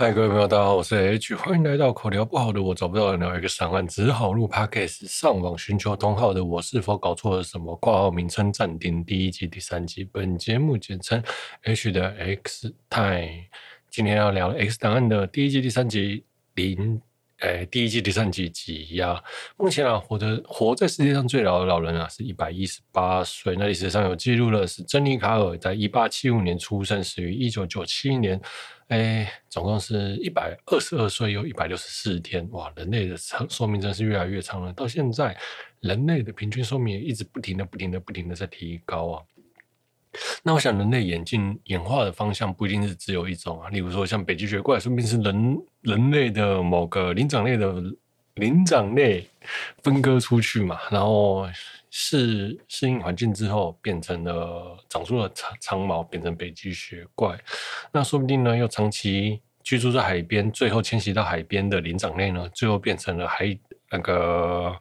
嗨，各位朋友，大家好，我是 H，欢迎来到口条不好的我找不到人聊 X 档案，只好录 Podcast，上网寻求同好的我是否搞错了什么？挂号名称暂定第一季第三集，本节目简称 H 的 X Time。今天要聊 X 档案的第一季第三集零。哎，第一季第三集集呀，目前啊，活着活在世界上最老的老人啊，是一百一十八岁。那历史上有记录的是珍妮卡尔，在一八七五年出生，死于一九九七年。哎，总共是一百二十二岁又一百六十四天。哇，人类的寿命真是越来越长了。到现在，人类的平均寿命也一直不停的、不停的、不停的在提高啊。那我想，人类演进演化的方向不一定是只有一种啊。例如说，像北极雪怪，说不定是人人类的某个灵长类的灵长类分割出去嘛，然后适适应环境之后，变成了长出了长长毛，变成北极雪怪。那说不定呢，又长期居住在海边，最后迁徙到海边的灵长类呢，最后变成了海那个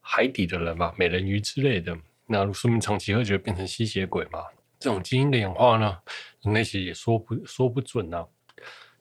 海底的人嘛，美人鱼之类的。那说明长期喝酒变成吸血鬼嘛？这种基因的演化呢，人类其实也说不说不准啊。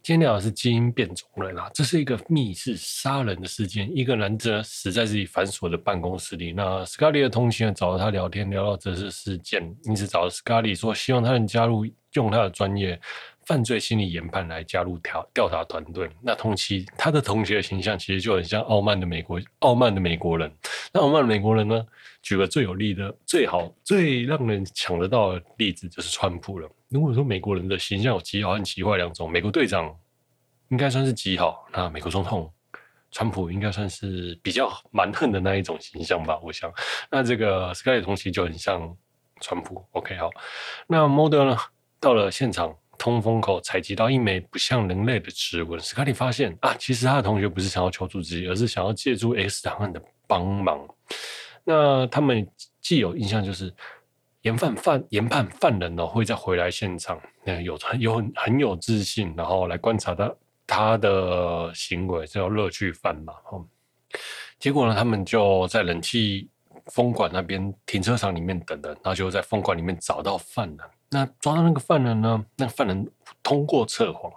今天聊的是基因变种人啊，这是一个密室杀人的事件。一个男子死在自己反锁的办公室里。那斯卡利的同行找到他聊天，聊到这次事件，因此找了斯卡利说，希望他能加入，用他的专业。犯罪心理研判来加入调调查团队。那同期他的同学形象其实就很像傲慢的美国傲慢的美国人。那傲慢的美国人呢？举个最有利的、最好、最让人抢得到的例子就是川普了。如果说美国人的形象有极好和极坏两种，美国队长应该算是极好，那美国总统川普应该算是比较蛮横的那一种形象吧？我想，那这个 Sky 的同期就很像川普。OK，好，那 Model 呢？到了现场。通风口采集到一枚不像人类的指纹，斯卡利发现啊，其实他的同学不是想要求助自己，而是想要借助 X 档案的帮忙。那他们既有印象就是研判犯研判犯人呢会再回来现场，那有很有很很有自信，然后来观察他他的行为，叫乐趣犯嘛。哦，结果呢，他们就在冷气风管那边停车场里面等等，然后就在风管里面找到犯人。那抓到那个犯人呢？那个犯人通过测谎，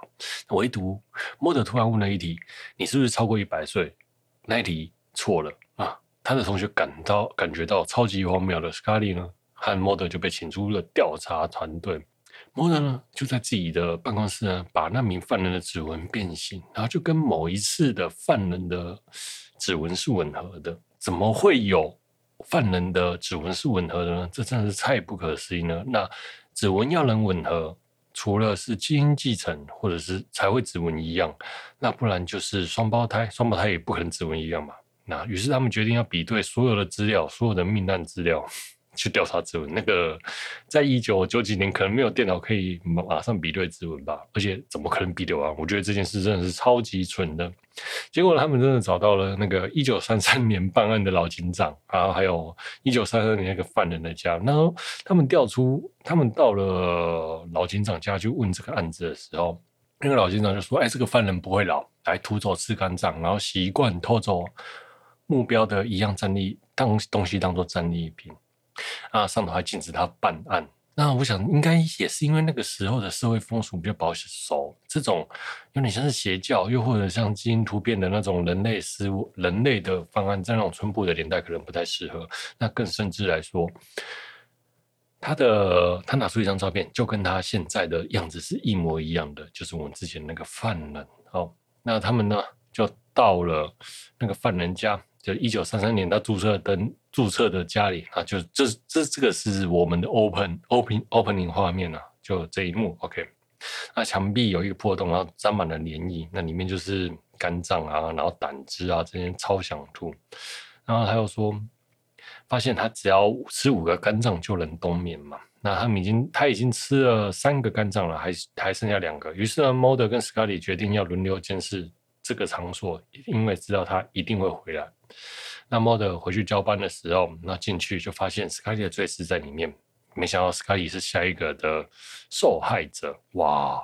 唯独莫德突然问了一题：“你是不是超过一百岁？”那一题错了啊！他的同学感到感觉到超级荒谬的，斯卡利呢和莫德就被请出了调查团队。莫德呢就在自己的办公室呢，把那名犯人的指纹变形，然后就跟某一次的犯人的指纹是吻合的。怎么会有犯人的指纹是吻合的呢？这真的是太不可思议了。那。指纹要能吻合，除了是基因继承，或者是才会指纹一样，那不然就是双胞胎，双胞胎也不可能指纹一样嘛。那于是他们决定要比对所有的资料，所有的命案资料。去调查指纹，那个在一九九几年可能没有电脑可以马上比对指纹吧，而且怎么可能比得完？我觉得这件事真的是超级蠢的。结果他们真的找到了那个一九三三年办案的老警长，然后还有一九三三年那个犯人的家。然后他们调出，他们到了老警长家去问这个案子的时候，那个老警长就说：“哎，这个犯人不会老，来屠走吃肝脏，然后习惯偷走目标的一样战利当东西当做战利品。”啊，上头还禁止他办案。那我想，应该也是因为那个时候的社会风俗比较保守，这种有点像是邪教，又或者像基因突变的那种人类思、人类的方案，在那种淳朴的年代可能不太适合。那更甚至来说，他的他拿出一张照片，就跟他现在的样子是一模一样的，就是我们之前那个犯人。好，那他们呢，就到了那个犯人家。就一九三三年，他注册登注册的家里啊，就这这这个是我们的 open open opening 画面啊，就这一幕 OK。那墙壁有一个破洞，然后沾满了粘液，那里面就是肝脏啊，然后胆汁啊，这些超想吐。然后他又说，发现他只要吃五个肝脏就能冬眠嘛。那他们已经他已经吃了三个肝脏了，还还剩下两个。于是呢，Mulder 跟 Scully 决定要轮流监视这个场所，因为知道他一定会回来。那 Mulder 回去交班的时候，那进去就发现 Scully 的罪尸在里面。没想到 Scully 是下一个的受害者。哇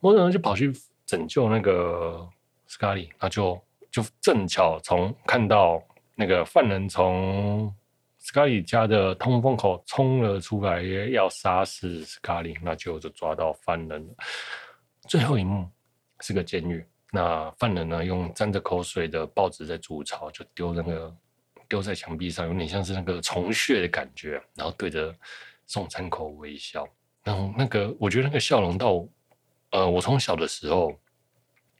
！Mulder 就跑去拯救那个 Scully，那就就正巧从看到那个犯人从 Scully 家的通风口冲了出来，要杀死 Scully，那就就抓到犯人了。最后一幕是个监狱。那犯人呢，用沾着口水的报纸在筑巢，就丢那个丢在墙壁上，有点像是那个虫穴的感觉。然后对着送餐口微笑，然后那个我觉得那个笑容到，呃，我从小的时候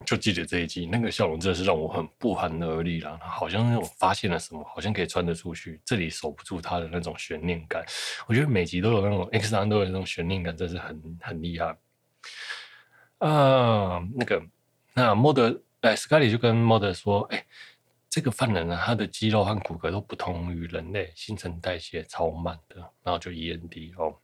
就记得这一集，那个笑容真的是让我很不寒而栗了，好像那种发现了什么，好像可以穿得出去，这里守不住他的那种悬念感。我觉得每集都有那种 X 档都有那种悬念感，真是很很厉害。啊、那个。那莫德哎，斯卡利就跟莫德说：“哎，这个犯人呢，他的肌肉和骨骼都不同于人类，新陈代谢超慢的。”然后就 END 哦。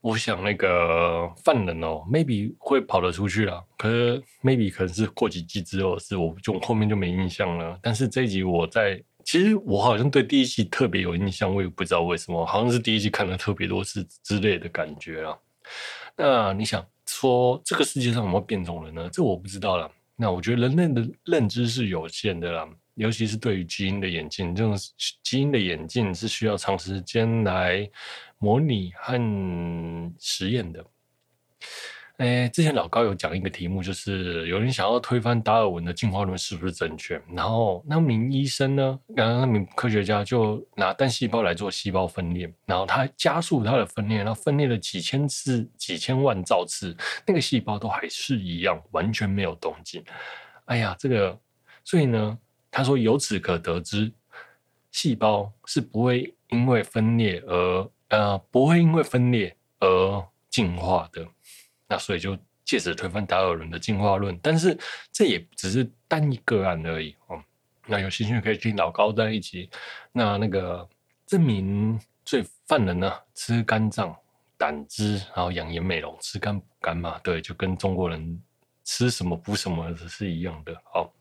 我想那个犯人哦，maybe 会跑得出去了，可是 maybe 可能是过几季之后的事，我就后面就没印象了。但是这一集我在，其实我好像对第一季特别有印象，我也不知道为什么，好像是第一季看了特别多次之类的感觉啊。那你想？说这个世界上有没有变种人呢？这我不知道了。那我觉得人类的认知是有限的啦，尤其是对于基因的演进，这种基因的演进是需要长时间来模拟和实验的。哎，之前老高有讲一个题目，就是有人想要推翻达尔文的进化论是不是正确？然后那名医生呢，刚刚那名科学家就拿单细胞来做细胞分裂，然后他加速它的分裂，然后分裂了几千次、几千万兆次，那个细胞都还是一样，完全没有动静。哎呀，这个，所以呢，他说由此可得知，细胞是不会因为分裂而呃，不会因为分裂而进化的。那所以就借此推翻达尔文的进化论，但是这也只是单一个案而已哦。那有兴趣可以听老高在一起。那那个这名罪犯人呢，吃肝脏、胆汁，然后养颜美容，吃肝补肝嘛，对，就跟中国人吃什么补什么是一样的。好，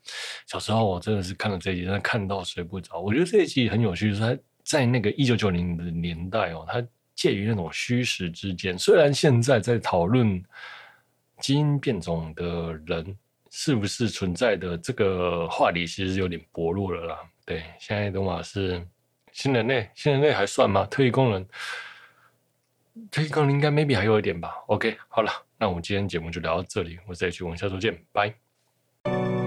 小时候我真的是看了这一集，真的看到睡不着。我觉得这一集很有趣，是他在那个一九九零的年代哦，他。介于那种虚实之间，虽然现在在讨论基因变种的人是不是存在的这个话题，其实有点薄弱了啦。对，现在的话是新人类，新人类还算吗？特异功能，特异功能应该 maybe 还有一点吧。OK，好了，那我们今天节目就聊到这里，我是 H，我们下周见，拜。